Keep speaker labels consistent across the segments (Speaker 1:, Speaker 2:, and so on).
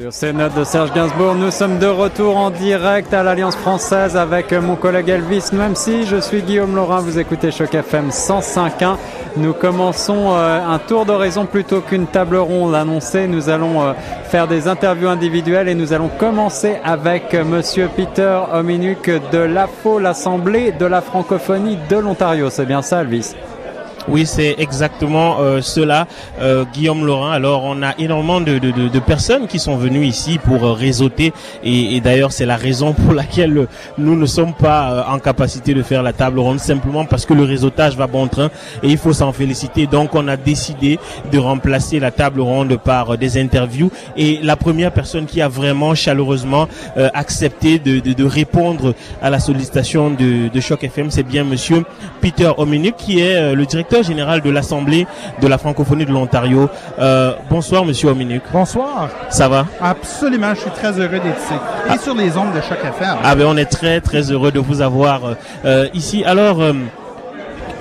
Speaker 1: Sur ces notes de Serge Gainsbourg, nous sommes de retour en direct à l'Alliance française avec mon collègue Elvis, même si je suis Guillaume Laurin, vous écoutez Choc FM 105.1. Nous commençons euh, un tour d'horizon plutôt qu'une table ronde annoncée. Nous allons euh, faire des interviews individuelles et nous allons commencer avec euh, Monsieur Peter Ominuk de l'AFO, l'Assemblée de la francophonie de l'Ontario. C'est bien ça, Elvis?
Speaker 2: Oui, c'est exactement euh, cela, euh, Guillaume Laurent. Alors, on a énormément de, de, de, personnes qui sont venues ici pour euh, réseauter, et, et d'ailleurs, c'est la raison pour laquelle nous ne sommes pas en capacité de faire la table ronde, simplement parce que le réseautage va bon train, et il faut s'en féliciter. Donc, on a décidé de remplacer la table ronde par des interviews, et la première personne qui a vraiment chaleureusement accepté de, de, répondre à la sollicitation de, de Choc FM, c'est bien Monsieur Peter Ominic, qui est le directeur général de l'Assemblée de la francophonie de l'Ontario. Euh, bonsoir, Monsieur Ominuk.
Speaker 3: Bonsoir.
Speaker 2: Ça va?
Speaker 3: Absolument, je suis très heureux d'être ici. Et ah. sur les ondes de chaque affaire.
Speaker 2: Ah ben, on est très très heureux de vous avoir euh, ici. Alors. Euh,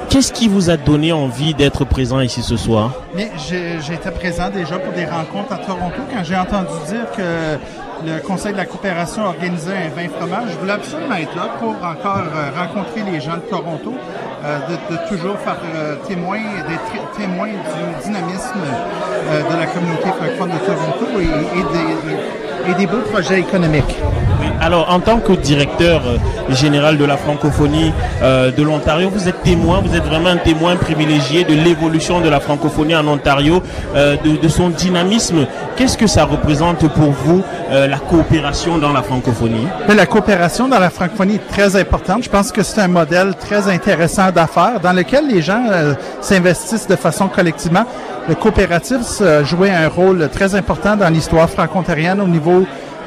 Speaker 2: qu'est-ce qui vous a donné envie d'être présent ici ce soir?
Speaker 3: J'étais présent déjà pour des rencontres à Toronto quand j'ai entendu dire que le Conseil de la coopération organisait un vin fromage. Je voulais absolument être là pour encore rencontrer les gens de Toronto euh, de, de, toujours faire euh, témoin, d'être témoin du dynamisme euh, de la communauté francophone de Toronto et, et, des, et des beaux projets économiques.
Speaker 2: Oui, alors en tant que directeur général de la francophonie euh, de l'Ontario, vous êtes témoin, vous êtes vraiment un témoin privilégié de l'évolution de la francophonie en Ontario, euh, de, de, son dynamisme. Qu'est-ce que ça représente pour vous, euh, la coopération dans la francophonie?
Speaker 3: Mais La coopération dans la francophonie est très importante. Je pense que c'est un modèle très intéressant d'affaires dans lequel les gens euh, s'investissent de façon collectivement. Le coopératif euh, jouait un rôle très important dans l'histoire franco-ontarienne au niveau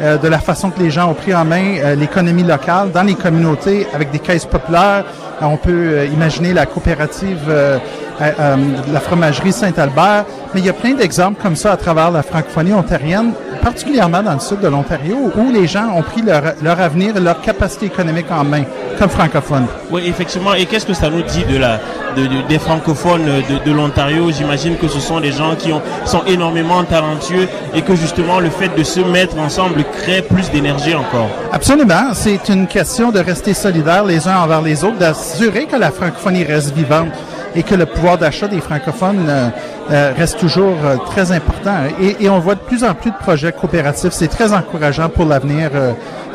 Speaker 3: euh, de la façon que les gens ont pris en main l'économie locale dans les communautés avec des caisses populaires. on peut imaginer la coopérative de la fromagerie Saint-Albert, mais il y a plein d'exemples comme ça à travers la francophonie ontarienne particulièrement dans le sud de l'Ontario, où les gens ont pris leur, leur avenir et leur capacité économique en main, comme francophones.
Speaker 2: Oui, effectivement. Et qu'est-ce que ça nous dit de la, de, des francophones de, de l'Ontario? J'imagine que ce sont des gens qui ont, sont énormément talentueux et que justement le fait de se mettre ensemble crée plus d'énergie encore.
Speaker 3: Absolument. C'est une question de rester solidaires les uns envers les autres, d'assurer que la francophonie reste vivante et que le pouvoir d'achat des francophones euh, euh, reste toujours euh, très important. Et, et, on voit de plus en plus de projets coopératifs. C'est très encourageant pour l'avenir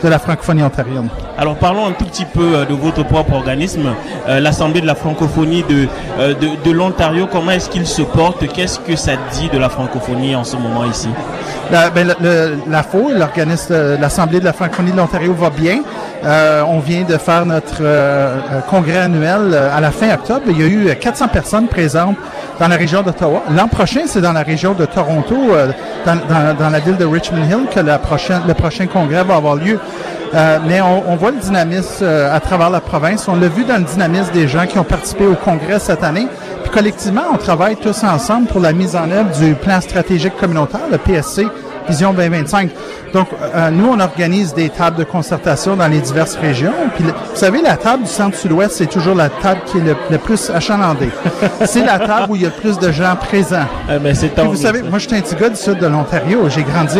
Speaker 3: de la francophonie ontarienne.
Speaker 2: Alors parlons un tout petit peu de votre propre organisme, l'Assemblée de la francophonie de, de, de l'Ontario. Comment est-ce qu'il se porte? Qu'est-ce que ça dit de la francophonie en ce moment ici?
Speaker 3: La, ben, l'AFO, l'organisme, l'Assemblée de la francophonie de l'Ontario va bien. Euh, on vient de faire notre euh, congrès annuel euh, à la fin octobre. Il y a eu 400 personnes présentes dans la région d'Ottawa. L'an prochain, c'est dans la région de Toronto, dans, dans, dans, la ville de Richmond Hill, que la prochaine, le prochain congrès va avoir lieu. mais on, on, voit le dynamisme à travers la province. On l'a vu dans le dynamisme des gens qui ont participé au congrès cette année. Puis collectivement, on travaille tous ensemble pour la mise en œuvre du plan stratégique communautaire, le PSC, Vision 2025. Donc, euh, nous, on organise des tables de concertation dans les diverses régions. Puis, vous savez, la table du centre-sud-ouest, c'est toujours la table qui est le, plus achalandée. c'est la table où il y a le plus de gens présents.
Speaker 2: Eh ben, c'est
Speaker 3: Vous savez, moi, je suis un petit gars du sud de l'Ontario. J'ai grandi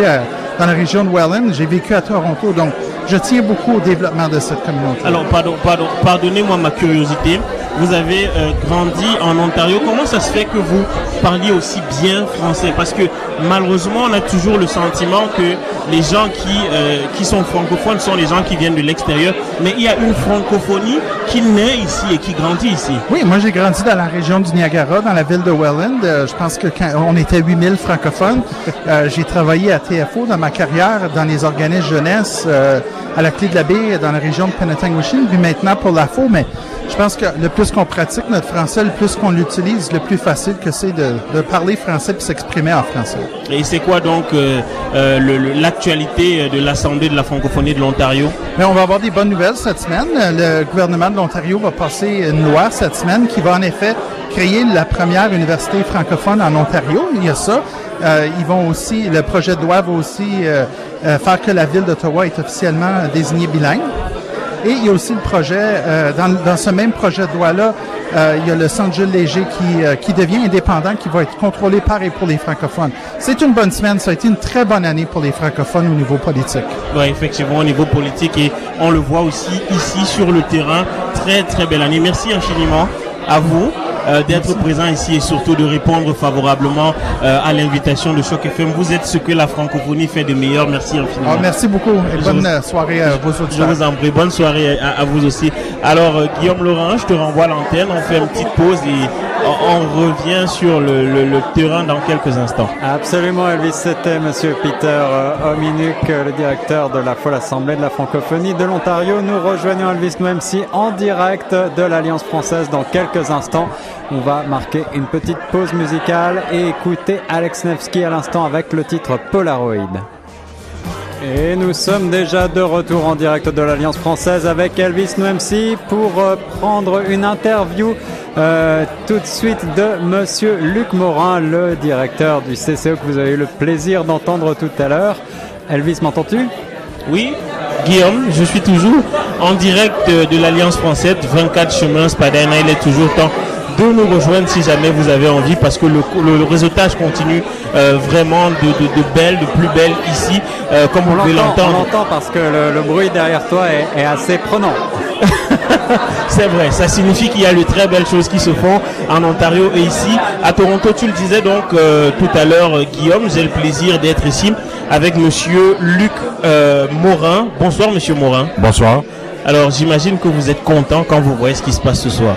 Speaker 3: dans la région de Welland. J'ai vécu à Toronto. Donc, je tiens beaucoup au développement de cette communauté.
Speaker 2: Alors, pardon, pardon, pardonnez-moi ma curiosité. Vous avez euh, grandi en Ontario. Comment ça se fait que vous parliez aussi bien français? Parce que malheureusement, on a toujours le sentiment que les gens qui, euh, qui sont francophones sont les gens qui viennent de l'extérieur. Mais il y a une francophonie qui naît ici et qui grandit ici.
Speaker 3: Oui, moi j'ai grandi dans la région du Niagara, dans la ville de Welland. Euh, je pense que quand on était 8000 francophones, j'ai travaillé à TFO dans ma carrière dans les organismes jeunesse à la clé de la baie dans la région de Penetanguishene, puis maintenant pour la FO, mais je pense que le plus qu'on pratique notre français, le plus qu'on l'utilise, le plus facile que c'est de, de, parler français et s'exprimer en français.
Speaker 2: Et c'est quoi donc euh, euh, l'actualité de l'Assemblée de la francophonie de l'Ontario?
Speaker 3: Mais on va avoir des bonnes nouvelles cette semaine. Le gouvernement de l'Ontario va passer une loi cette semaine qui va en effet créer la première université francophone en Ontario. Il y a ça. Euh, ils vont aussi, le projet de loi va aussi euh, euh, faire que la ville d'Ottawa est officiellement désignée bilingue. Et il y a aussi le projet, euh, dans, dans, ce même projet de loi-là, euh, il y a le Centre Jules Léger qui, euh, qui devient indépendant, qui va être contrôlé par et pour les francophones. C'est une bonne semaine, ça a été une très bonne année pour les francophones au niveau politique.
Speaker 2: Oui, effectivement, au niveau politique, et on le voit aussi ici sur le terrain. Très, très belle année. Merci infiniment à vous. Euh, d'être présent ici et surtout de répondre favorablement euh, à l'invitation de Choc FM. Vous êtes ce que la francophonie fait de meilleur. Merci infiniment.
Speaker 3: Ah, merci beaucoup et bonne soirée à vos auditeurs.
Speaker 2: Je vous en prie. Bonne soirée à, vous aussi. Alors, Guillaume Laurent, je te renvoie l'antenne. On fait une petite pause et on revient sur le, terrain dans quelques instants.
Speaker 1: Absolument, Elvis. C'était Monsieur Peter Ominuk, le directeur de la Folle Assemblée de la francophonie de l'Ontario. Nous rejoignons Elvis si en direct de l'Alliance française dans quelques instants. On va marquer une petite pause musicale et écouter Alex Nevsky à l'instant avec le titre Polaroid. Et nous sommes déjà de retour en direct de l'Alliance française avec Elvis Noemsi pour euh, prendre une interview euh, tout de suite de Monsieur Luc Morin, le directeur du CCO que vous avez eu le plaisir d'entendre tout à l'heure. Elvis, m'entends-tu?
Speaker 2: Oui, Guillaume, je suis toujours en direct de l'Alliance française, 24 chemins Spadina, il est toujours temps de nous rejoindre si jamais vous avez envie parce que le, réseautage continue euh, vraiment de, de, belle, de plus belle ici, euh, comme vous pouvez l'entendre.
Speaker 1: On l'entend parce que le, bruit derrière toi est, assez prenant.
Speaker 2: C'est vrai, ça signifie qu'il y a de très belles choses qui se font en Ontario et ici. À Toronto, tu le disais donc euh, tout à l'heure, Guillaume, j'ai le plaisir d'être ici avec monsieur Luc Morin. Bonsoir, monsieur Morin.
Speaker 4: Bonsoir.
Speaker 2: Alors, j'imagine que vous êtes content quand vous voyez ce qui se passe ce soir.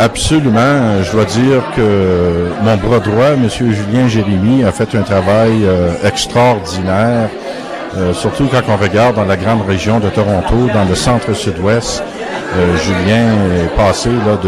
Speaker 4: Absolument. Je dois dire que mon bras droit, M. Julien Jérémy, a fait un travail euh, extraordinaire, euh, surtout quand on regarde dans la grande région de Toronto, dans le centre-sud-ouest. Euh, Julien est passé là,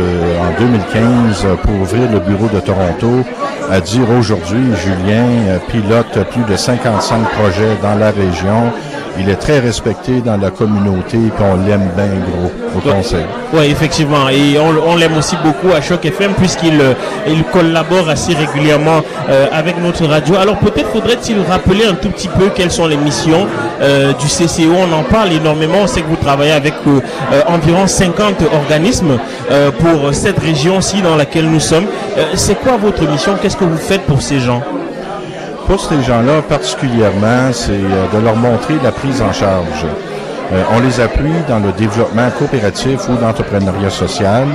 Speaker 4: en 2015 pour ouvrir le bureau de Toronto à dire aujourd'hui, Julien pilote plus de 55 projets dans la région il est très respecté dans la communauté et on l'aime bien gros au conseil.
Speaker 2: Oui, effectivement. Et on, l'aime aussi beaucoup à Choc FM puisqu'il euh, il collabore assez régulièrement euh, avec notre radio. Alors peut-être faudrait-il rappeler un tout petit peu quelles sont les missions euh, du CCO. On en parle énormément. On sait que vous travaillez avec environ 50 organismes pour cette région-ci dans laquelle nous sommes. C'est quoi votre mission? Qu'est-ce que vous faites pour ces gens?
Speaker 4: Pour ces gens-là particulièrement, c'est euh, de leur montrer la prise en charge. Euh, on les appuie dans le développement coopératif ou d'entrepreneuriat social.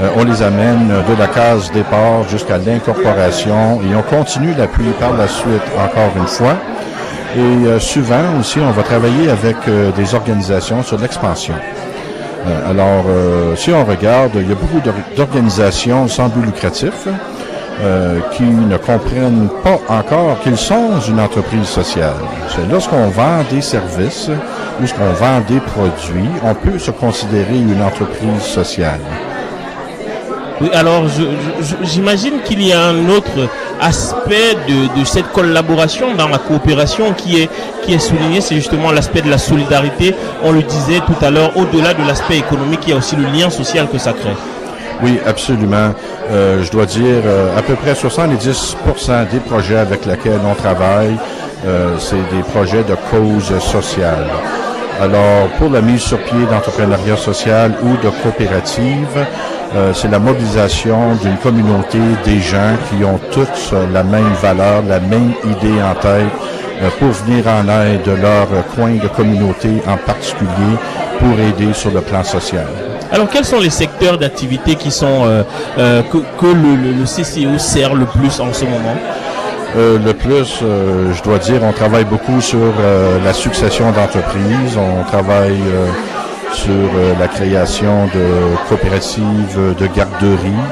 Speaker 4: Euh, on les amène de la case départ jusqu'à l'incorporation et on continue l'appui par la suite encore une fois. Et souvent aussi, on va travailler avec des organisations sur l'expansion. alors, si on regarde, il y a beaucoup d'organisations sans but lucratif. Euh, qui ne comprennent pas encore qu'ils sont une entreprise sociale. C'est lorsqu'on vend des services ou lorsqu'on vend des produits, on peut se considérer une entreprise sociale.
Speaker 2: Oui, alors j'imagine qu'il y a un autre aspect de, de, cette collaboration dans la coopération qui est, qui est souligné, c'est justement l'aspect de la solidarité. On le disait tout à l'heure, au-delà de l'aspect économique, il y a aussi le lien social que ça crée.
Speaker 4: Oui, absolument. Euh, je dois dire, euh, à peu près 70% des projets avec lesquels on travaille, euh, c'est des projets de cause sociale. Alors, pour la mise sur pied d'entrepreneuriat social ou de coopérative, c'est la mobilisation d'une communauté des gens qui ont toutes la même valeur, la même idée en tête pour venir en aide de leur coin de communauté en particulier pour aider sur le plan social.
Speaker 2: Alors, quels sont les secteurs d'activité qui sont euh, euh, que, le, CCO sert le plus en ce moment?
Speaker 4: Euh, le plus, je dois dire, on travaille beaucoup sur la succession d'entreprises, on travaille sur la création de coopératives de garderie,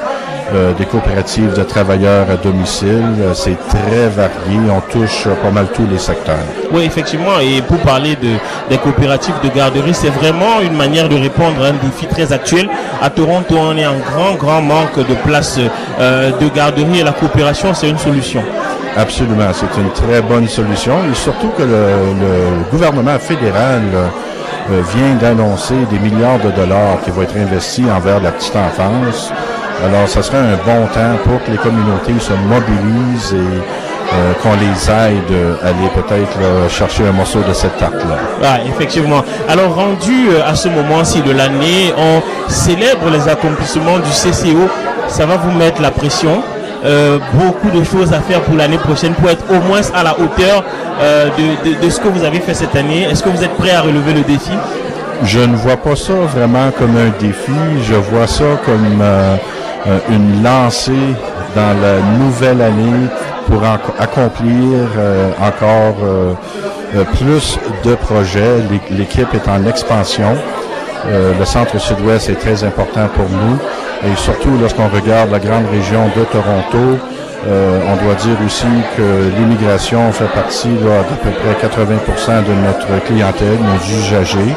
Speaker 4: euh, des coopératives de travailleurs à domicile. Euh, c'est très varié. On touche pas mal tous les secteurs.
Speaker 2: Oui, effectivement. Et pour parler de, des coopératives de garderie, c'est vraiment une manière de répondre à un défi très actuel. À Toronto, on est en grand, grand manque de places euh, de garderie et la coopération, c'est une solution.
Speaker 4: Absolument. C'est une très bonne solution. Et surtout que le, gouvernement fédéral vient d'annoncer des milliards de dollars qui vont être investis envers la petite enfance. Alors, ce serait un bon temps pour que les communautés se mobilisent et qu'on les aide à aller peut-être chercher un morceau de cette tarte-là.
Speaker 2: Ah, effectivement. Alors, rendu à ce moment-ci de l'année, on célèbre les accomplissements du CCO. Ça va vous mettre la pression euh, beaucoup de choses à faire pour l'année prochaine pour être au moins à la hauteur euh, de, ce que vous avez fait cette année. Est-ce que vous êtes prêt à relever le défi?
Speaker 4: Je ne vois pas ça vraiment comme un défi. Je vois ça comme euh, une lancée dans la nouvelle année pour accomplir encore plus de projets. L'équipe est en expansion. le centre sud-ouest est très important pour nous. Et surtout, lorsqu'on regarde la grande région de Toronto, euh, on doit dire aussi que l'immigration fait partie d'à peu près 80% de notre clientèle, nos usagers.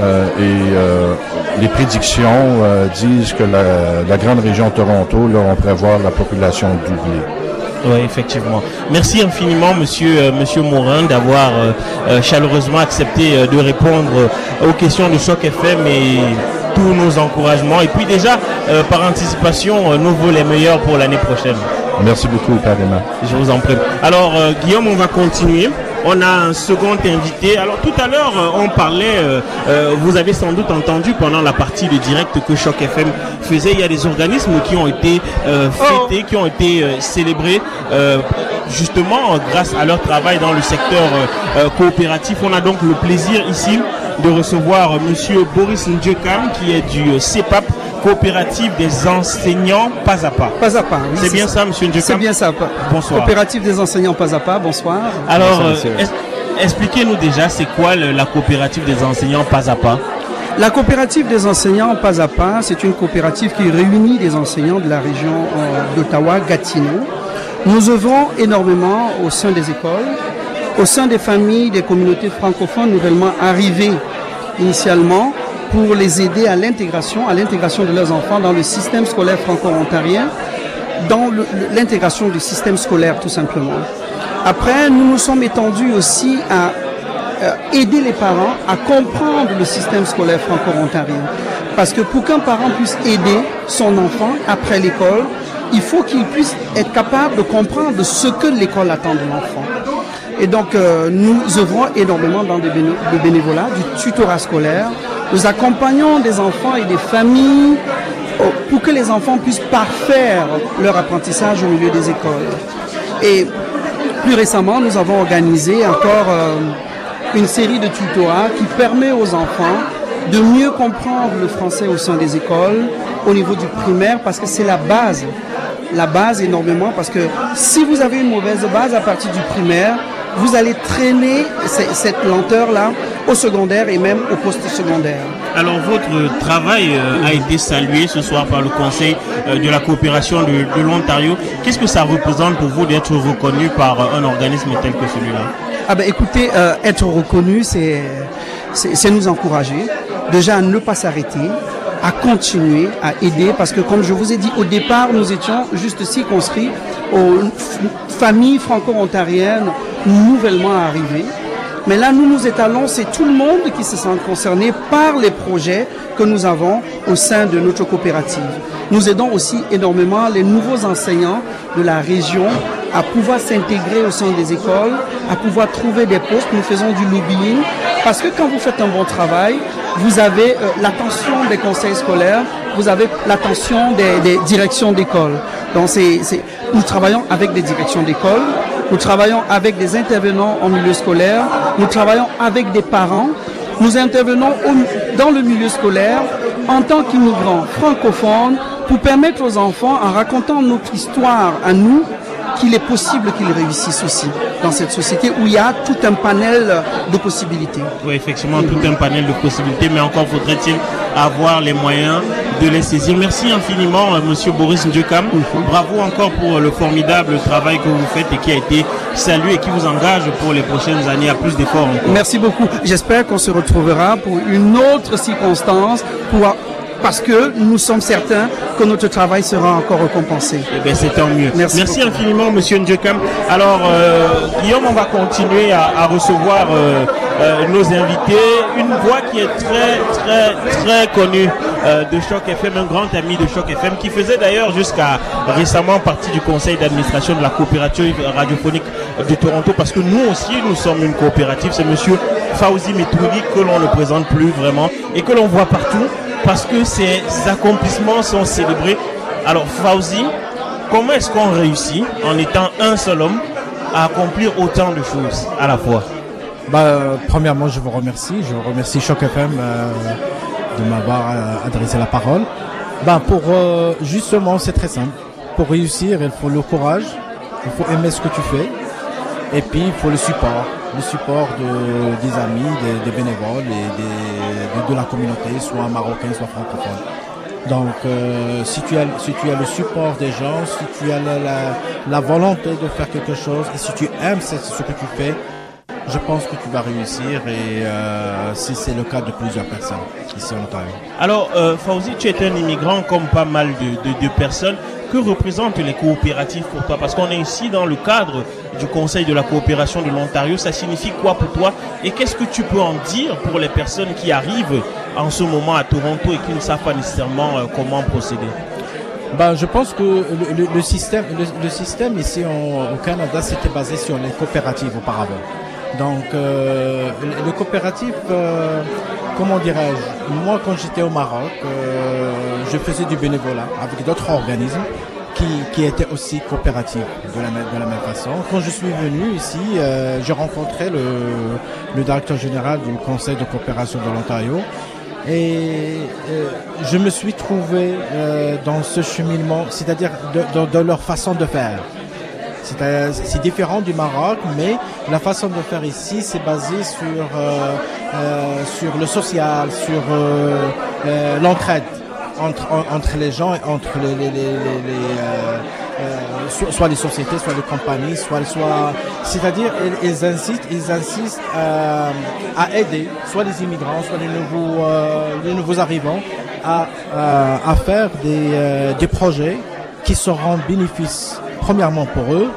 Speaker 4: Euh, et euh, les prédictions disent que la, grande région Toronto, là, on prévoit la population doubler.
Speaker 2: Oui, effectivement. Merci infiniment, Monsieur Monsieur Morin, d'avoir chaleureusement accepté de répondre aux questions de Choc FM et tous nos encouragements. Et puis déjà, euh, par anticipation, euh, nous vous les meilleurs pour l'année prochaine.
Speaker 4: Merci beaucoup, Père
Speaker 2: Je vous en prie. Alors, euh, Guillaume, on va continuer. On a un second invité. Alors tout à l'heure, on parlait, vous avez sans doute entendu pendant la partie de direct que Choc FM faisait, il y a des organismes qui ont été fêtés, qui ont été célébrés justement grâce à leur travail dans le secteur coopératif. On a donc le plaisir ici de recevoir Monsieur Boris Ndjekam qui est du CEPAP coopérative des enseignants pas à pas.
Speaker 5: Pas à pas,
Speaker 2: oui. C'est bien ça, monsieur Ndjekam
Speaker 5: C'est bien ça.
Speaker 2: Bonsoir.
Speaker 5: Coopérative des enseignants pas à pas, bonsoir.
Speaker 2: Alors, euh, expliquez-nous déjà, c'est quoi la coopérative des enseignants pas à pas?
Speaker 5: La coopérative des enseignants pas à pas, c'est une coopérative qui réunit des enseignants de la région euh, d'Ottawa, Gatineau. Nous œuvrons énormément au sein des écoles, au sein des familles des communautés francophones nouvellement arrivées initialement pour les aider à l'intégration, à l'intégration de leurs enfants dans le système scolaire franco-ontarien, dans l'intégration du système scolaire tout simplement. Après, nous nous sommes étendus aussi à euh, aider les parents à comprendre le système scolaire franco-ontarien. Parce que pour qu'un parent puisse aider son enfant après l'école, il faut qu'il puisse être capable de comprendre ce que l'école attend de l'enfant. Et donc, euh, nous œuvrons énormément dans des bénévolats, du tutorat scolaire. Nous accompagnons des enfants et des familles pour que les enfants puissent parfaire leur apprentissage au milieu des écoles. Et plus récemment, nous avons organisé encore euh, une série de tutorats qui permet aux enfants de mieux comprendre le français au sein des écoles, au niveau du primaire, parce que c'est la base. La base énormément, parce que si vous avez une mauvaise base à partir du primaire, vous allez traîner cette lenteur-là au secondaire et même au post-secondaire.
Speaker 2: Alors votre travail euh, a été salué ce soir par le Conseil euh, de la coopération de, l'Ontario. Qu'est-ce que ça représente pour vous d'être reconnu par euh, un organisme tel que celui-là?
Speaker 5: Ah ben écoutez, être reconnu, c'est nous encourager déjà à ne pas s'arrêter, à continuer à aider parce que comme je vous ai dit au départ, nous étions juste circonscrits aux familles franco-ontariennes nouvellement arrivées. Mais là, nous nous étalons, c'est tout le monde qui se sent concerné par les projets que nous avons au sein de notre coopérative. Nous aidons aussi énormément les nouveaux enseignants de la région à pouvoir s'intégrer au sein des écoles, à pouvoir trouver des postes. Nous faisons du lobbying parce que quand vous faites un bon travail, vous avez euh, l'attention des conseils scolaires, vous avez l'attention des, directions d'école. Donc c'est, nous travaillons avec des directions d'école, nous travaillons avec des intervenants en milieu scolaire, nous travaillons avec des parents, nous intervenons dans le milieu scolaire en tant qu'immigrants francophones pour permettre aux enfants, en racontant notre histoire à nous, qu'il est possible qu'ils réussissent aussi dans cette société où il y a tout un panel de possibilités.
Speaker 2: Oui, effectivement, tout un panel de possibilités, mais encore faudrait-il avoir les moyens de les saisir. Merci infiniment, euh, Monsieur Boris Ndjekam. Mhm. Bravo encore pour le formidable travail que vous faites et qui a été salué et qui vous engage pour les prochaines années à plus d'efforts.
Speaker 5: Merci beaucoup. J'espère qu'on se retrouvera pour une autre circonstance pour parce que nous sommes certains que notre travail sera encore récompensé.
Speaker 2: Eh bien, c'est tant mieux.
Speaker 5: Merci
Speaker 2: infiniment, Monsieur Ndjekam. Alors, euh, Guillaume, on va continuer à, à recevoir euh, euh, nos invités. Une voix qui est très, très, très connue de Choc FM, un grand ami de Choc FM, qui faisait d'ailleurs jusqu'à récemment partie du conseil d'administration de la coopérative radiophonique de Toronto, parce que nous aussi, nous sommes une coopérative. C'est Monsieur Fauzi Metouli que l'on ne présente plus vraiment et que l'on voit partout, parce que ses accomplissements sont célébrés. Alors, Fauzi, Comment est-ce qu'on réussit, en étant un seul homme, à accomplir autant de choses à la fois?
Speaker 6: Bah, euh, premièrement, je vous remercie. Je vous remercie Choc FM euh, de m'avoir euh, adressé la parole. Bah, pour justement, c'est très simple. Pour réussir, il faut le courage, il faut aimer ce que tu fais, et puis il faut le support, le support de, des amis, des, bénévoles et des, de, la communauté, soit marocain, soit francophone. Donc, euh, si, tu as, si tu as le support des gens, si tu as la, la, volonté de faire quelque chose, et si tu aimes ce que tu fais, je pense que tu vas réussir et euh, si c'est le cas de plusieurs personnes ici en Ontario.
Speaker 2: Alors, euh, Fauzi, tu es un immigrant comme pas mal de, de- de personnes. Que représentent les coopératives pour toi? Parce qu'on est ici dans le cadre du Conseil de la coopération de l'Ontario. Ça signifie quoi pour toi? Et qu'est-ce que tu peux en dire pour les personnes qui arrivent en ce moment à Toronto et qui ne savent pas nécessairement euh, comment procéder?
Speaker 6: Ben, je pense que le, le- le système, le, le système ici en- au Canada, c'était basé sur les coopératives auparavant. Donc, euh, les, coopératives, euh, comment dirais-je Moi, quand j'étais au Maroc, euh, je faisais du bénévolat avec d'autres organismes qui, étaient aussi coopératifs de la, même- de la même façon. Quand je suis venu ici, euh, j'ai rencontré le, le directeur général du Conseil de coopération de l'Ontario. Et euh, je me suis trouvé dans ce cheminement, c'est-à-dire de leur façon de faire. C'est différent du Maroc, mais la façon de faire ici, c'est basé sur euh, euh, sur le social, sur euh, euh, l'entraide entre en- entre les gens et entre les, les, les, les- euh, euh, soit, les sociétés, soit les compagnies, soit soit c'est-à-dire ils, insistent ils insistent euh, à aider soit les immigrants, soit les nouveaux les nouveaux arrivants à euh, à faire des des projets qui seront bénéfices premièrement pour eux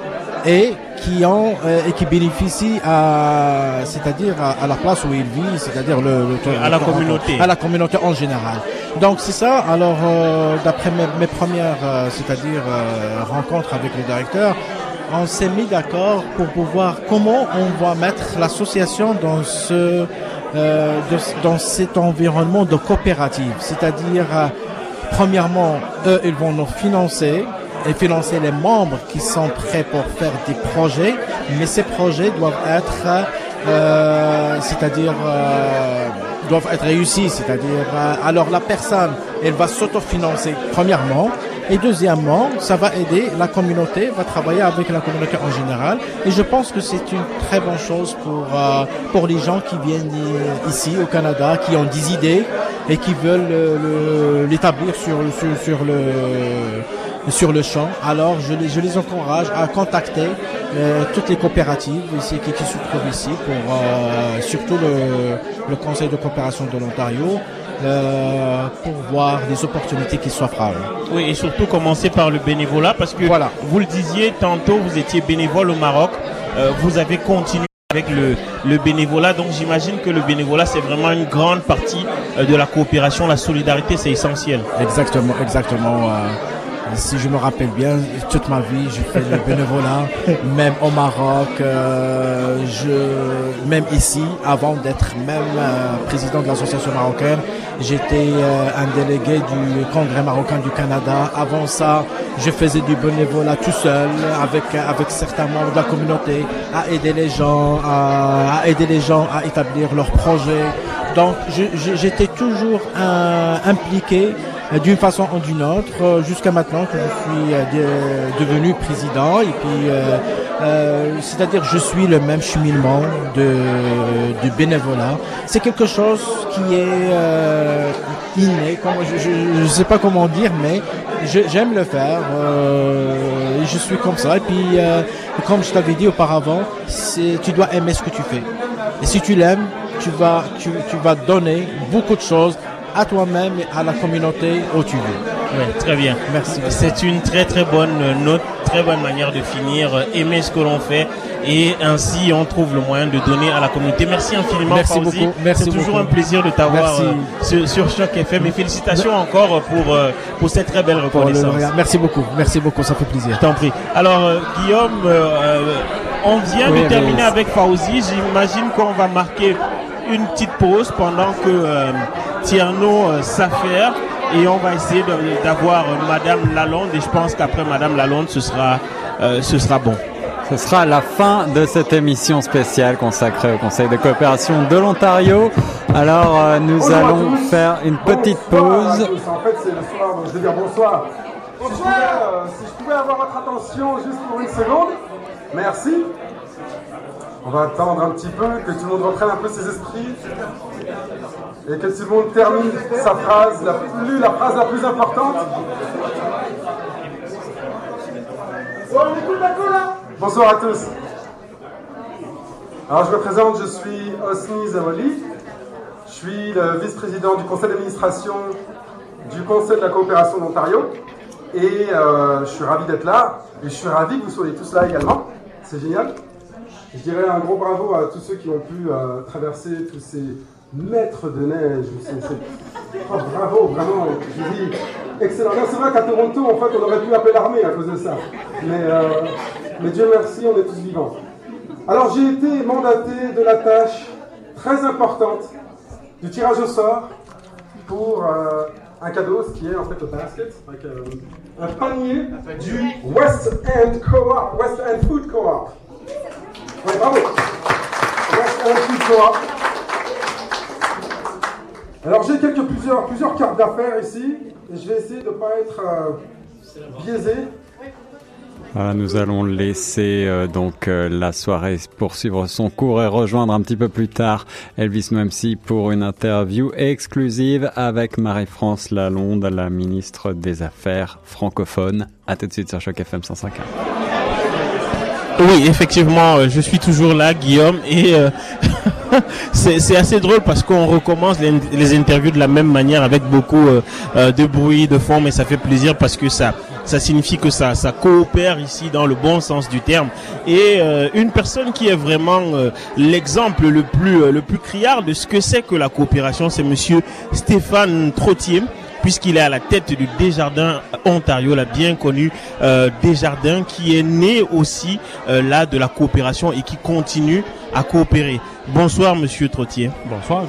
Speaker 6: et qui ont euh, et qui bénéficient à c'est-à-dire à, à la place où ils vivent, c'est-à-dire le, le-
Speaker 2: À la
Speaker 6: le-
Speaker 2: communauté.
Speaker 6: à la communauté en général. Donc c'est ça. Alors euh, d'après mes, mes premières euh, c'est-à-dire rencontres avec le directeur, on s'est mis d'accord pour pouvoir comment on va mettre l'association dans ce de- dans cet environnement de coopérative, c'est-à-dire premièrement, eux, ils vont nous financer et financer les membres qui sont prêts pour faire des projets, mais ces projets doivent être, euh, c'est-à-dire, euh, doivent être réussis, c'est-à-dire, euh, alors la personne, elle va s'autofinancer, premièrement, et deuxièmement, ça va aider la communauté, va travailler avec la communauté en général. Et je pense que c'est une très bonne chose pour, euh, pour les gens qui viennent i- ici au Canada, qui ont des idées et qui veulent euh, l'établir sur, sur, sur le sur le champ. Alors je les, je les encourage à contacter euh, toutes les coopératives ici, qui, qui se trouvent ici, pour euh, surtout le, le Conseil de coopération de l'Ontario, euh, pour voir des opportunités qui s'offrent à eux.
Speaker 2: Oui, et surtout commencer par le bénévolat, parce que
Speaker 6: Voilà.
Speaker 2: vous le disiez tantôt, vous étiez bénévole au Maroc, euh, vous avez continué avec le, le bénévolat, donc j'imagine que le bénévolat, c'est vraiment une grande partie euh, de la coopération, la solidarité, c'est essentiel.
Speaker 6: Exactement, exactement. Si je me rappelle bien, toute ma vie, j'ai fait le bénévolat, même au Maroc, euh, je, même ici, avant d'être même euh, président de l'association marocaine, j'étais euh, un délégué du Congrès marocain du Canada. Avant ça, je faisais du bénévolat tout seul, avec avec certains membres de la communauté, à aider les gens, à, à aider les gens à établir leurs projets. Donc, j'étais toujours euh, impliqué d'une façon ou d'une autre, euh, jusqu'à maintenant que je suis euh, de- devenu président. Et puis, euh, euh, c'est-à-dire, je suis le même cheminement de, de bénévolat. C'est quelque chose qui est euh, inné, comme, je ne sais pas comment dire, mais j'aime le faire. euh, je suis comme ça. Et puis, euh, comme je t'avais dit auparavant, tu dois aimer ce que tu fais. Et si tu l'aimes, tu vas, tu, tu vas donner beaucoup de choses à toi-même et à la communauté où tu vis.
Speaker 2: Oui, très bien.
Speaker 6: Merci.
Speaker 2: C'est une très très bonne note, très bonne manière de finir. Aimer ce que l'on fait et ainsi on trouve le moyen de donner à la communauté. Merci infiniment.
Speaker 6: Merci
Speaker 2: Fauzi.
Speaker 6: beaucoup. Merci
Speaker 2: C'est toujours
Speaker 6: beaucoup.
Speaker 2: un plaisir de t'avoir euh, sur, sur Choc FM et félicitations encore pour euh, pour cette très belle reconnaissance.
Speaker 6: Merci beaucoup. Merci beaucoup. Ça fait plaisir.
Speaker 2: Je t'en prie. Alors, euh, Guillaume, euh, euh, on vient
Speaker 1: Oui,
Speaker 2: de terminer avec Fauzi. J'imagine qu'on va marquer une petite pause pendant que euh, Tierno euh, s'affaire et on va essayer d'avoir euh, Madame Lalonde et je pense qu'après Madame Lalonde, ce sera, euh, ce sera bon.
Speaker 1: Ce sera la fin de cette émission spéciale consacrée au Conseil de coopération de l'Ontario. Alors, euh, nous allons faire une petite
Speaker 7: Bonsoir
Speaker 1: pause.
Speaker 7: En fait, c'est le soir, donc je vais dire bonsoir. Si je, pouvais, euh, si je pouvais avoir votre attention juste pour une seconde, merci. On va attendre un petit peu, que tout le monde reprenne un peu ses esprits et que monde termine sa phrase, la, plus, la phrase la plus importante. Bonsoir à tous. Alors je me présente, je suis Osni Zawali. Je suis le vice-président du conseil d'administration du Conseil de la coopération d'Ontario. Et euh, je suis ravi d'être là. Et je suis ravi que vous soyez tous là également. C'est génial. Je dirais un gros bravo à tous ceux qui ont pu euh, traverser tous ces mètres de neige. C'est- oh, bravo, vraiment. Je dis, excellent. C'est vrai qu'à Toronto, en fait, on aurait pu appeler l'armée à cause de ça. Mais, euh, mais Dieu merci, on est tous vivants. Alors j'ai été mandaté de la tâche très importante du tirage au sort pour euh, un cadeau, ce qui est en fait le basket, euh, un panier du West End Co-op, West End Food Co-op. Ouais, bravo. West End Food Co-op. Alors j'ai quelques plusieurs plusieurs cartes d'affaires ici et je vais essayer de ne pas être euh, biaisé.
Speaker 1: Voilà, nous allons laisser euh, donc euh, la soirée poursuivre son cours et rejoindre un petit peu plus tard Elvis Mamsi pour une interview exclusive avec Marie-France Lalonde, la ministre des Affaires francophones. À tout de suite sur Choc FM 105.1.
Speaker 2: Oui, effectivement, je suis toujours là, Guillaume, et euh, c'est assez drôle parce qu'on recommence les, interviews de la même manière avec beaucoup euh, euh, de bruit, de fond, mais ça fait plaisir parce que ça ça signifie que ça ça coopère ici dans le bon sens du terme. Et euh, une personne qui est vraiment l'exemple le plus le plus criard de ce que c'est que la coopération, c'est Monsieur Stéphane Trottier puisqu'il est à la tête du Desjardins Ontario, la bien connue euh, Desjardins, qui est né aussi euh, là de la coopération et qui continue à coopérer. Bonsoir, Monsieur Trottier.
Speaker 8: Bonsoir.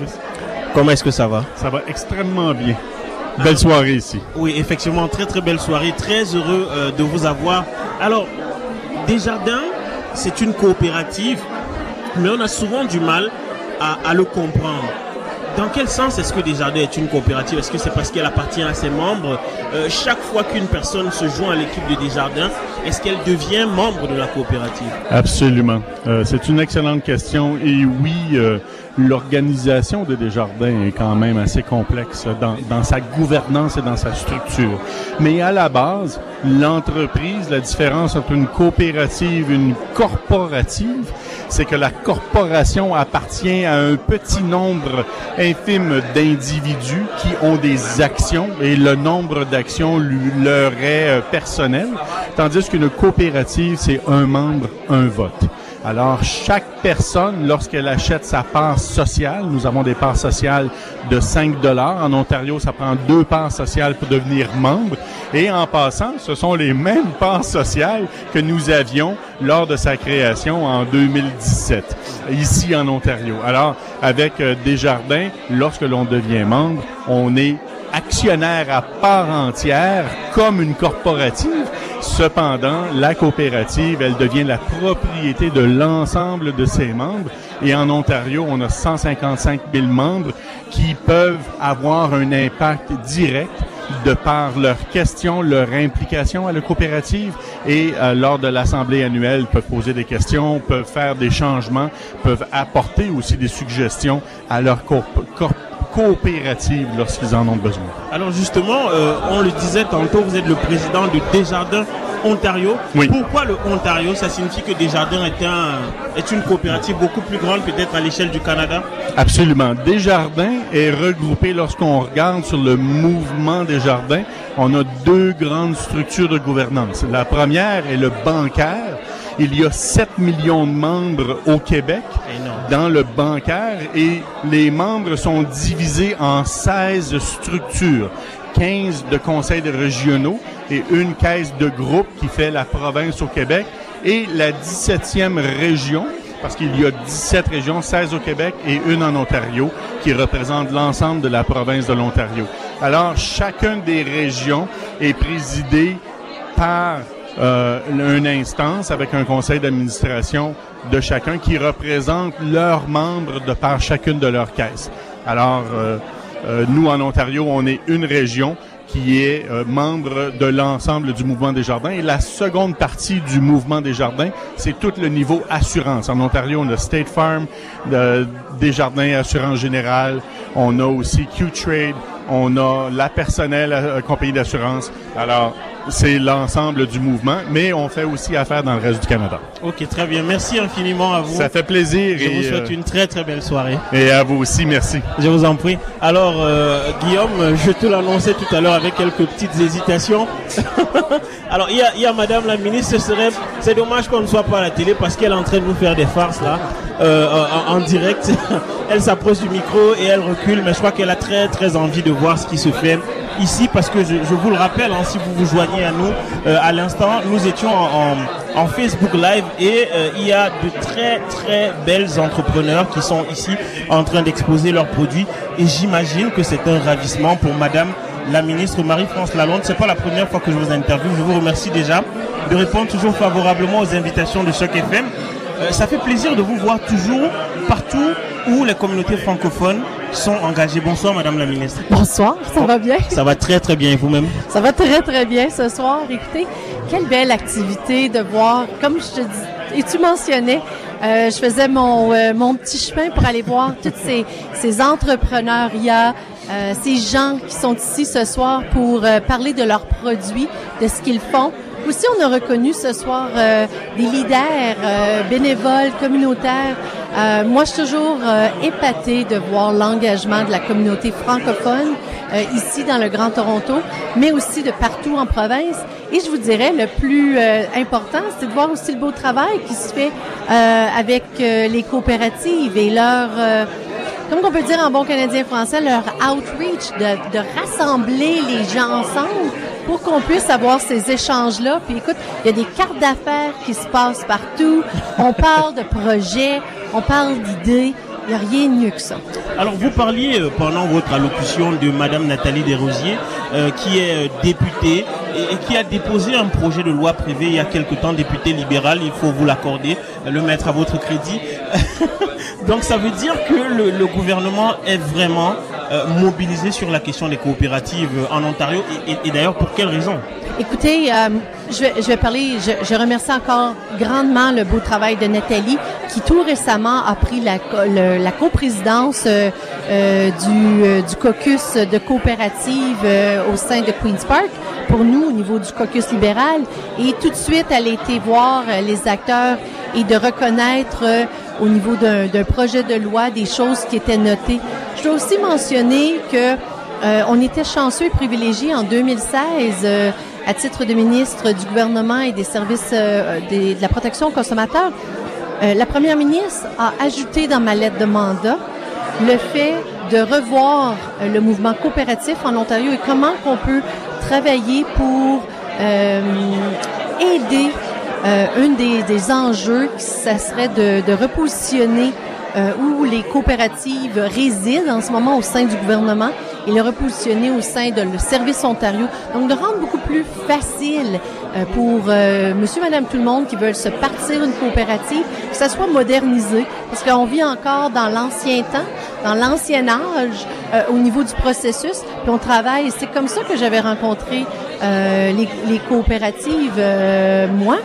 Speaker 2: Comment est-ce que ça va?
Speaker 8: Ça va extrêmement bien. Belle soirée ici.
Speaker 2: Oui, effectivement, très très belle soirée, très heureux euh, de vous avoir. Alors, Desjardins, c'est une coopérative, mais on a souvent du mal à, à le comprendre. Dans quel sens est-ce que Desjardins est une coopérative? Est-ce que c'est parce qu'elle appartient à ses membres? Euh, Chaque fois qu'une personne se joint à l'équipe de Desjardins, est-ce qu'elle devient membre de la coopérative?
Speaker 8: Absolument. Euh, c'est une excellente question. Et oui, euh, l'organisation de Desjardins est quand même assez complexe dans, dans sa gouvernance et dans sa structure. Mais à la base, l'entreprise, la différence entre une coopérative et une corporative, c'est que la corporation appartient à un petit nombre infime d'individus qui ont des actions et le nombre d'actions leur est euh, personnel, tandis qu'une coopérative, c'est un membre, un vote. Alors, chaque personne, lorsqu'elle achète sa part sociale, nous avons des parts sociales de 5 dollars. En Ontario, ça prend deux parts sociales pour devenir membre. Et en passant, ce sont les mêmes parts sociales que nous avions lors de sa création en 2017, ici en Ontario. Alors, avec euh, Desjardins, lorsque l'on devient membre, on est actionnaire à part entière comme une corporative. Cependant, la coopérative, elle devient la propriété de l'ensemble de ses membres. Et en Ontario, on a 155 000 membres qui peuvent avoir un impact direct de par leurs questions, leur implication à la coopérative et euh, lors de l'assemblée annuelle peuvent poser des questions, peuvent faire des changements, peuvent apporter aussi des suggestions à leur corp- coopératives lorsqu'ils en ont besoin.
Speaker 2: Alors justement, euh, on le disait tantôt, vous êtes le président de Desjardins Ontario.
Speaker 8: Oui.
Speaker 2: Pourquoi le Ontario? Ça signifie que Desjardins est, un, est une coopérative beaucoup plus grande peut-être à l'échelle du Canada?
Speaker 8: Absolument. Desjardins est regroupé lorsqu'on regarde sur le mouvement Desjardins. On a deux grandes structures de gouvernance. La première est le bancaire. Il y a 7 millions de membres au Québec dans le bancaire et les membres sont divisés en 16 structures. 15 de conseils régionaux et une caisse de groupe qui fait la province au Québec et la 17e région parce qu'il y a 17 régions, 16 au Québec et une en Ontario, qui représente l'ensemble de la province de l'Ontario. Alors, chacune des régions est présidée par euh, une instance avec un conseil d'administration de chacun qui représente leurs membres de par chacune de leurs caisses. Alors, euh, euh, nous, en Ontario, on est une région qui est euh, membre de l'ensemble du mouvement des jardins. Et la seconde partie du mouvement des jardins, c'est tout le niveau assurance. En Ontario, on a State Farm, euh, des jardins assurance générale, on a aussi Q-Trade, on a la personnelle euh, compagnie d'assurance. Alors, c'est l'ensemble du mouvement, mais on fait aussi affaire dans le reste du Canada.
Speaker 2: Ok, très bien. Merci infiniment à vous.
Speaker 8: Ça fait plaisir
Speaker 2: Je vous
Speaker 8: et,
Speaker 2: souhaite
Speaker 8: euh,
Speaker 2: une très très belle soirée.
Speaker 8: et à vous aussi, merci.
Speaker 2: Je vous en prie. Alors, euh, Guillaume, je te l'annonçais tout à l'heure avec quelques petites hésitations. Alors, il y a, il y a Madame la ministre, ce serait, c'est dommage qu'on ne soit pas à la télé parce qu'elle est en train de nous faire des farces là, euh, en, en direct. Elle s'approche du micro et elle recule, mais je crois qu'elle a très très envie de voir ce qui se fait ici parce que je, je vous le rappelle, hein, si vous vous joignez à nous euh, à l'instant, nous étions en, en, en Facebook Live et euh, il y a de très très belles entrepreneurs qui sont ici en train d'exposer leurs produits et j'imagine que c'est un ravissement pour Madame la ministre Marie-France Lalonde. C'est pas la première fois que je vous interviewe. Je vous remercie déjà de répondre toujours favorablement aux invitations de Choc FM. Euh, ça fait plaisir de vous voir toujours partout où les communautés francophones sont engagées. Bonsoir Madame la ministre.
Speaker 9: Bonsoir, ça va bien?
Speaker 2: Ça va très très bien vous-même?
Speaker 9: Ça va très très bien ce soir. Écoutez, quelle belle activité de voir, comme je te dis, et tu mentionnais, euh, je faisais mon, euh, mon petit chemin pour aller voir tous ces, ces entrepreneuriats, euh, ces gens qui sont ici ce soir pour euh, parler de leurs produits, de ce qu'ils font. Aussi, on a reconnu ce soir euh, des leaders euh, bénévoles, communautaires. Euh, moi, je suis toujours euh, épatée de voir l'engagement de la communauté francophone euh, ici dans le Grand Toronto, mais aussi de partout en province. Et je vous dirais, le plus euh, important, c'est de voir aussi le beau travail qui se fait euh, avec euh, les coopératives et leur... comme on peut dire en bon canadien français, leur outreach, de, de rassembler les gens ensemble pour qu'on puisse avoir ces échanges-là. Puis écoute, il y a des cartes d'affaires qui se passent partout. On parle de projets, on parle d'idées. Il n'y a rien de mieux que ça.
Speaker 2: Alors vous parliez euh, pendant votre allocution de Madame Nathalie Desrosiers, euh, qui est euh, députée et, et qui a déposé un projet de loi privé il y a quelque temps, députée libérale, il faut vous l'accorder, le mettre à votre crédit. Donc ça veut dire que le, le gouvernement est vraiment euh, sur la question des coopératives en Ontario et, d'ailleurs pour quelle raison?
Speaker 9: Écoutez, euh, je, vais, parler, je, remercie encore grandement le beau travail de Nathalie qui tout récemment a pris la, coprésidence euh, euh, du, du caucus de coopérative euh, au sein de Queen's Park pour nous au niveau du caucus libéral et tout de suite elle a été voir les acteurs et de reconnaître au niveau d'un projet de loi des choses qui étaient notées. Je dois aussi mentionner que euh, on était chanceux et privilégiés en 2016 euh, à titre de ministre du gouvernement et des services euh, de la protection aux consommateurs. La première ministre a ajouté dans ma lettre de mandat le fait de revoir le mouvement coopératif en Ontario et comment qu'on peut travailler pour aider un des, enjeux, ça serait de repositionner euh, où les coopératives résident en ce moment au sein du gouvernement et le repositionner au sein de le service Ontario. Donc de rendre beaucoup plus facile euh, pour euh, monsieur, madame, tout le monde qui veulent se partir une coopérative, que ça soit modernisé, parce qu'on vit encore dans l'ancien temps, dans l'ancien âge euh, au niveau du processus, puis on travaille. C'est comme ça que j'avais rencontré euh, les, les coopératives, euh, moi.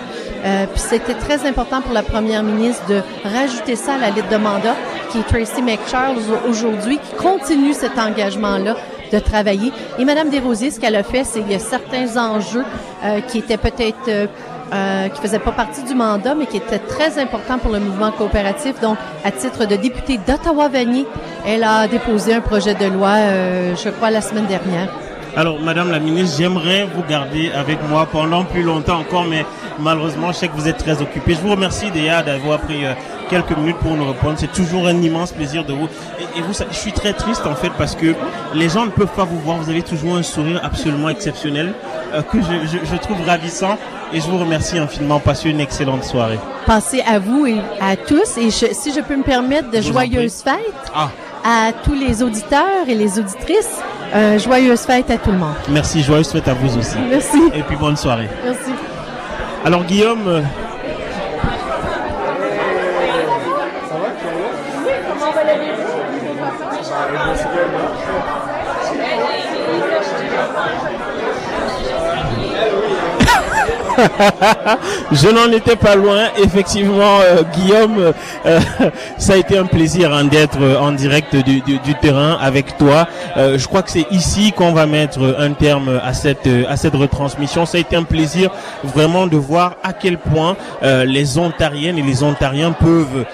Speaker 9: Euh, puis c'était très important pour la première ministre de rajouter ça à la liste de mandat, qui est Tracy McCharles aujourd'hui, qui continue cet engagement-là de travailler. Et Madame Desrosiers, ce qu'elle a fait, c'est qu'il y a certains enjeux euh, qui étaient peut-être euh, euh, qui faisaient pas partie du mandat, mais qui étaient très importants pour le mouvement coopératif. Donc, à titre de députée d'Ottawa-Vanier, elle a déposé un projet de loi, euh, je crois, la semaine dernière.
Speaker 2: Alors, Madame la ministre, j'aimerais vous garder avec moi pendant plus longtemps encore, mais malheureusement, je sais que vous êtes très occupé. Je vous remercie déjà d'avoir pris euh, quelques minutes pour nous répondre. C'est toujours un immense plaisir de vous. Et, et vous, je suis très triste en fait parce que les gens ne peuvent pas vous voir. Vous avez toujours un sourire absolument exceptionnel euh, que je, je, je, trouve ravissant. Et je vous remercie infiniment. Passez une excellente soirée.
Speaker 9: Passez à vous et à tous. Et je, si je peux me permettre, de joyeuses fêtes
Speaker 2: ah.
Speaker 9: à tous les auditeurs et les auditrices. Euh, joyeuses fêtes à tout le monde.
Speaker 2: Merci, joyeuses fêtes à vous aussi.
Speaker 9: Merci.
Speaker 2: Et puis bonne soirée.
Speaker 9: Merci.
Speaker 2: Alors Guillaume. je n'en étais pas loin. Effectivement, euh, Guillaume, euh, ça a été un plaisir hein, d'être en direct du, terrain avec toi. Euh, je crois que c'est ici qu'on va mettre un terme à cette à cette retransmission. Ça a été un plaisir vraiment de voir à quel point les Ontariennes et les Ontariens peuvent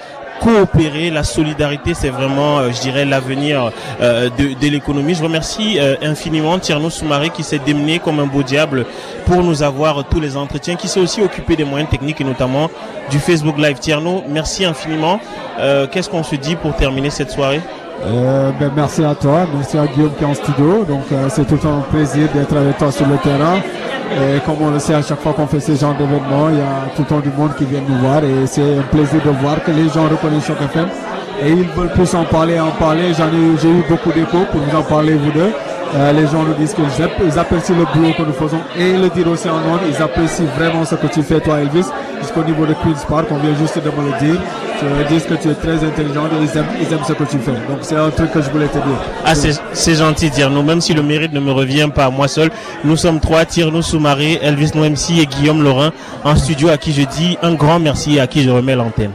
Speaker 2: coopérer. La solidarité, c'est vraiment, euh, je dirais, l'avenir euh, de, de l'économie. Je remercie euh, infiniment Tierno Soumaré qui s'est démené comme un beau diable pour nous avoir tous les entretiens, qui s'est aussi occupé des moyens techniques et notamment du Facebook Live. Tierno, merci infiniment. Qu'est-ce qu'on se dit pour terminer cette soirée?
Speaker 10: Euh, ben, merci à toi, merci à Guillaume qui est en studio. Donc euh, c'est tout un plaisir d'être avec toi sur le terrain. Et comme on le sait, à chaque fois qu'on fait ce genre d'événement, il y a tout le temps du monde qui vient nous voir et c'est un plaisir de voir que les gens reconnaissent Choc FM et ils veulent plus en parler, en parler. J'ai eu beaucoup d'échos pour vous en parler vous deux. Euh, les gens nous disent qu'ils apprécient le boulot que nous faisons et le dire aussi en nom, ils apprécient vraiment ce que tu fais toi Elvis, jusqu'au niveau de Queen's Park, on vient juste de me le dire. Tu dis que tu es très intelligent et ils aiment, ils aiment ce que tu fais. Donc c'est un truc que je voulais te dire.
Speaker 2: Ah c'est gentil Tierno, même si le mérite ne me revient pas à moi seul. Nous sommes trois, Tierno Soumaré, Elvis Noemsi et Guillaume Laurent en studio à qui je dis un grand merci et à qui je remets l'antenne.